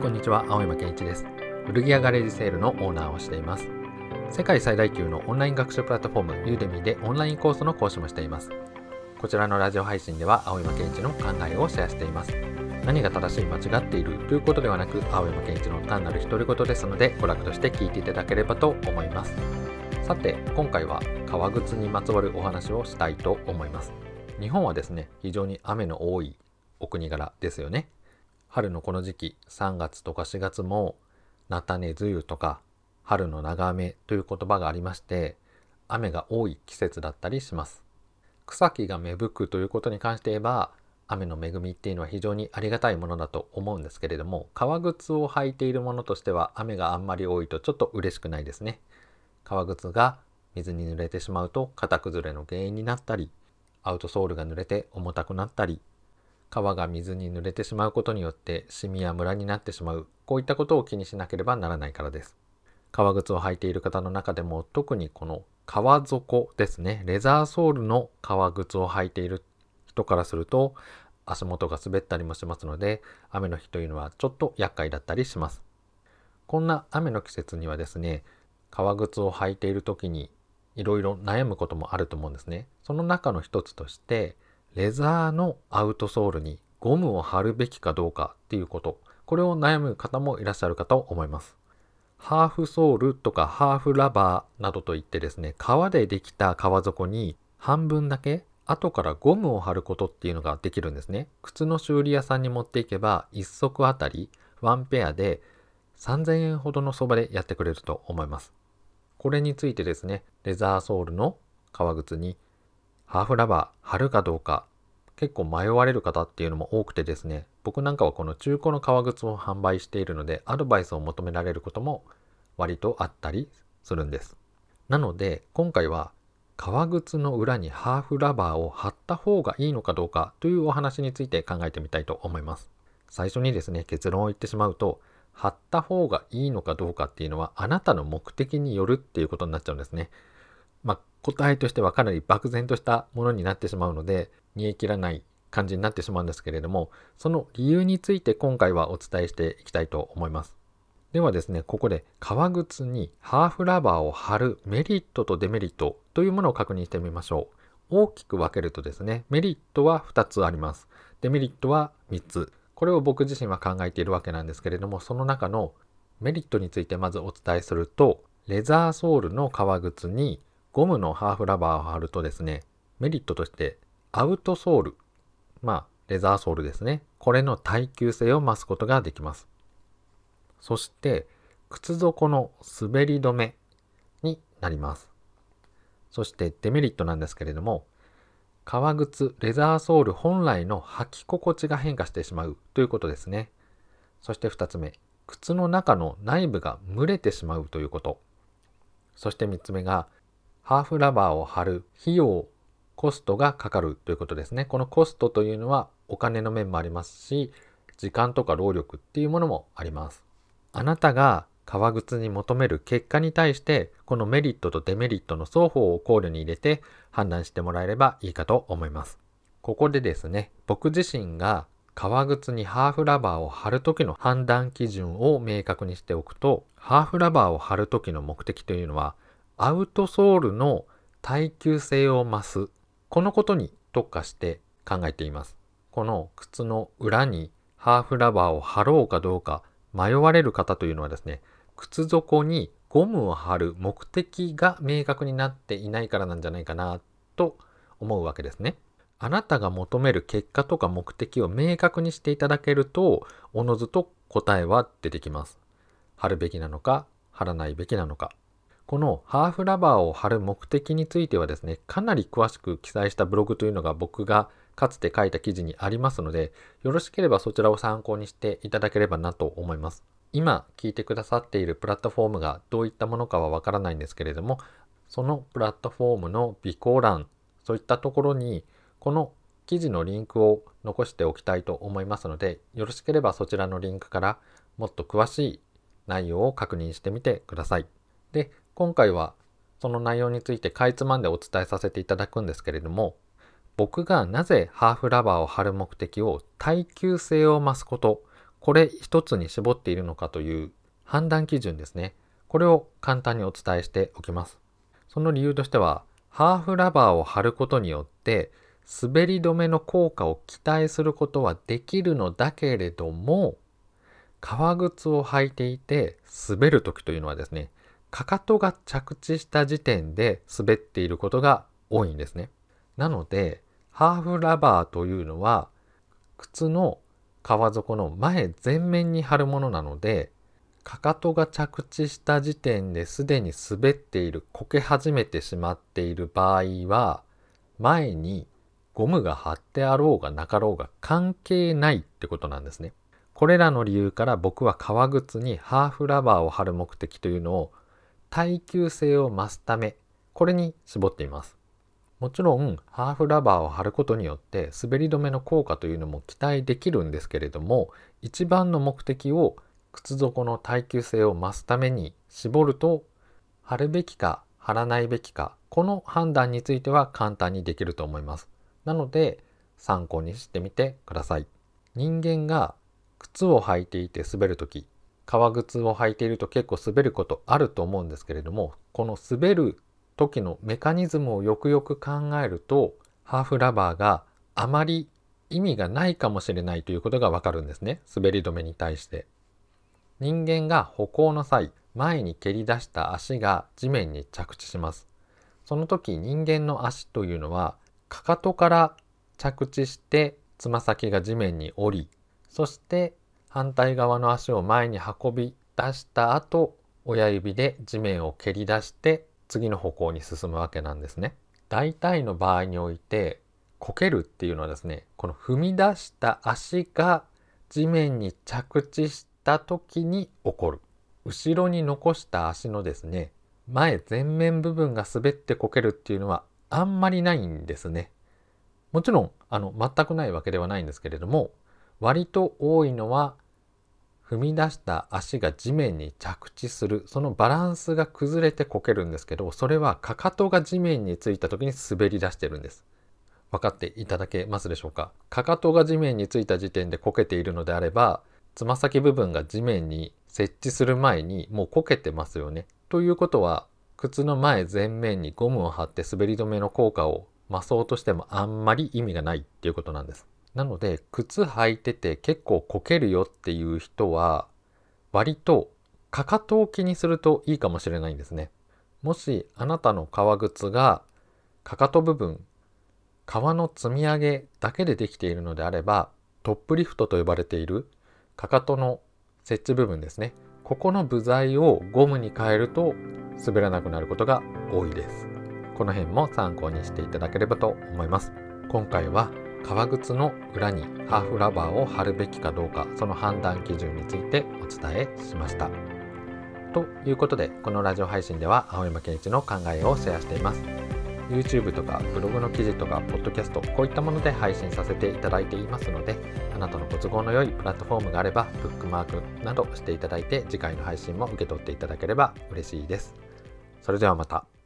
こんにちは青山健一です。古着屋ガレージセールのオーナーをしています。世界最大級のオンライン学習プラットフォームユーデミーでオンラインコースの講師もしています。こちらのラジオ配信では青山健一の考えをシェアしています。何が正しい間違っているということではなく青山健一の単なる独り言ですので娯楽として聞いていただければと思います。さて今回は革靴にまつわるお話をしたいと思います。日本はですね非常に雨の多いお国柄ですよね。春のこの時期3月とか4月も菜種梅雨とか春の長雨という言葉がありまして雨が多い季節だったりします。草木が芽吹くということに関して言えば雨の恵みっていうのは非常にありがたいものだと思うんですけれども革靴を履いているものとしては雨があんまり多いとちょっと嬉しくないですね。革靴が水に濡れてしまうと型崩れの原因になったりアウトソールが濡れて重たくなったり皮が水に濡れてしまうことによってシミやムラになってしまう。こういったことを気にしなければならないからです。革靴を履いている方の中でも特にこの革底ですね。レザーソールの革靴を履いている人からすると足元が滑ったりもしますので雨の日というのはちょっと厄介だったりします。こんな雨の季節にはですね革靴を履いている時にいろいろ悩むこともあると思うんですね。その中の一つとしてレザーのアウトソールにゴムを貼るべきかどうかっていうこと。これを悩む方もいらっしゃるかと思います。ハーフソールとかハーフラバーなどといってですね革でできた革底に半分だけ後からゴムを貼ることっていうのができるんですね。靴の修理屋さんに持っていけば1足あたり1ペアで3000円ほどの相場でやってくれると思います。これについてですねレザーソールの革靴にハーフラバー貼るかどうか結構迷われる方っていうのも多くてですね僕なんかはこの中古の革靴を販売しているのでアドバイスを求められることも割とあったりするんです。なので今回は革靴の裏にハーフラバーを貼った方がいいのかどうかというお話について考えてみたいと思います。最初にですね結論を言ってしまうと貼った方がいいのかどうかっていうのはあなたの目的によるっていうことになっちゃうんですね。まあ答えとしてはかなり漠然としたものになってしまうので煮え切らない感じになってしまうんですけれどもその理由について今回はお伝えしていきたいと思います。ではですねここで革靴にハーフラバーを貼るメリットとデメリットというものを確認してみましょう。大きく分けるとですねメリットは2つあります。デメリットは3つ。これを僕自身は考えているわけなんですけれどもその中のメリットについてまずお伝えするとレザーソールの革靴にゴムのハーフラバーを貼るとですね、メリットとしてアウトソール、まあレザーソールですね。これの耐久性を増すことができます。そして靴底の滑り止めになります。そしてデメリットなんですけれども、革靴、レザーソール本来の履き心地が変化してしまうということですね。そして2つ目、靴の中の内部が蒸れてしまうということ。そして3つ目が、ハーフラバーを貼る費用、コストがかかるということですね。このコストというのはお金の面もありますし、時間とか労力っていうものもあります。あなたが革靴に求める結果に対して、このメリットとデメリットの双方を考慮に入れて判断してもらえればいいかと思います。ここでですね、僕自身が革靴にハーフラバーを貼る時の判断基準を明確にしておくと、ハーフラバーを貼る時の目的というのは、アウトソールの耐久性を増すこのことに特化して考えていますこの靴の裏にハーフラバーを貼ろうかどうか迷われる方というのはですね靴底にゴムを貼る目的が明確になっていないからなんじゃないかなと思うわけですね。あなたが求める結果とか目的を明確にしていただけるとおのずと答えは出てきます。貼るべきなのか貼らないべきなのかこのハーフラバーを貼る目的についてはですね、かなり詳しく記載したブログというのが僕がかつて書いた記事にありますので、よろしければそちらを参考にしていただければなと思います。今聞いてくださっているプラットフォームがどういったものかはわからないんですけれども、そのプラットフォームの備考欄、そういったところに、この記事のリンクを残しておきたいと思いますので、よろしければそちらのリンクからもっと詳しい内容を確認してみてください。で、今回はその内容についてかいつまんでお伝えさせていただくんですけれども僕がなぜハーフラバーを貼る目的を耐久性を増すことこれ一つに絞っているのかという判断基準ですね。これを簡単にお伝えしておきます。その理由としては、ハーフラバーを貼ることによって滑り止めの効果を期待することはできるのだけれども革靴を履いていて滑る時というのはですねかかとが着地した時点で滑っていることが多いんですね。なのでハーフラバーというのは靴の革底の前前面に貼るものなのでかかとが着地した時点ですでに滑っているこけ始めてしまっている場合は前にゴムが貼ってあろうがなかろうが関係ないってことなんですね。これらの理由から僕は革靴にハーフラバーを貼る目的というのを耐久性を増すためこれに絞っています。もちろんハーフラバーを貼ることによって滑り止めの効果というのも期待できるんですけれども一番の目的を靴底の耐久性を増すために絞ると貼るべきか貼らないべきかこの判断については簡単にできると思います。なので参考にしてみてください。人間が靴を履いていて滑る時革靴を履いていると結構滑ることあると思うんですけれどもこの滑る時のメカニズムをよくよく考えるとハーフラバーがあまり意味がないかもしれないということがわかるんですね。滑り止めに対して。人間が歩行の際前に蹴り出した足が地面に着地します。その時人間の足というのはかかとから着地してつま先が地面に降りそして反対側の足を前に運び出した後親指で地面を蹴り出して次の歩行に進むわけなんですね。大体の場合においてこけるっていうのはですねこの踏み出した足が地面に着地した時に起こる後ろに残した足のですね前前面部分が滑ってこけるっていうのはあんまりないんですね。もちろんあの全くないわけではないんですけれども割と多いのは踏み出した足が地面に着地する。そのバランスが崩れてこけるんですけどそれはかかとが地面についた時に滑り出してるんです。分かっていただけますでしょうか？かかとが地面についた時点でこけているのであればつま先部分が地面に設置する前にもうこけてますよね。ということは靴の前前面にゴムを貼って滑り止めの効果を増そうとしてもあんまり意味がないっていうことなんです。なので靴履いてて結構こけるよっていう人は割とかかとを気にするといいかもしれないんですね。もしあなたの革靴がかかと部分革の積み上げだけでできているのであればトップリフトと呼ばれているかかとの設置部分ですね。ここの部材をゴムに変えると滑らなくなることが多いです。この辺も参考にしていただければと思います。今回は革靴の裏にハーフラバーを貼るべきかどうかその判断基準についてお伝えしました。ということでこのラジオ配信では青山健一の考えをシェアしています。YouTube とかブログの記事とかポッドキャストこういったもので配信させていただいていますのであなたのご都合の良いプラットフォームがあればブックマークなどしていただいて次回の配信も受け取っていただければ嬉しいです。それではまた。